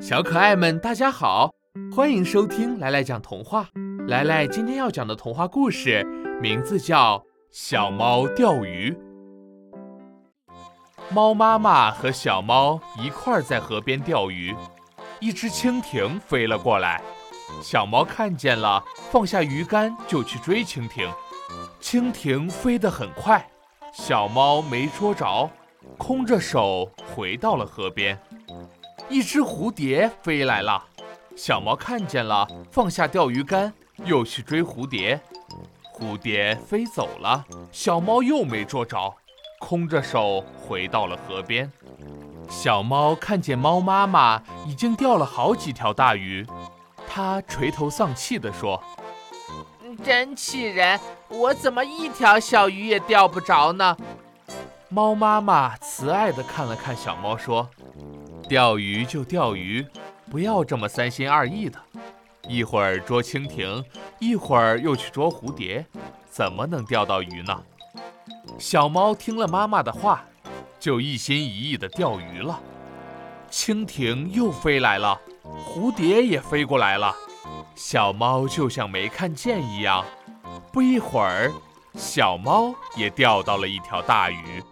小可爱们，大家好，欢迎收听来来讲童话。来来今天要讲的童话故事名字叫《小猫钓鱼》。猫妈妈和小猫一块儿在河边钓鱼，一只蜻蜓飞了过来，小猫看见了，放下鱼竿就去追蜻蜓。蜻蜓飞得很快，小猫没捉着，空着手回到了河边。一只蝴蝶飞来了，小猫看见了，放下钓鱼竿，又去追蝴蝶。蝴蝶飞走了，小猫又没捉着，空着手回到了河边。小猫看见猫妈妈已经钓了好几条大鱼，它垂头丧气地说：“真气人，我怎么一条小鱼也钓不着呢？”猫妈妈慈爱地看了看小猫，说。钓鱼就钓鱼，不要这么三心二意的。一会儿捉蜻蜓，一会儿又去捉蝴蝶，怎么能钓到鱼呢？小猫听了妈妈的话，就一心一意地钓鱼了。蜻蜓又飞来了，蝴蝶也飞过来了，小猫就像没看见一样。不一会儿，小猫也钓到了一条大鱼。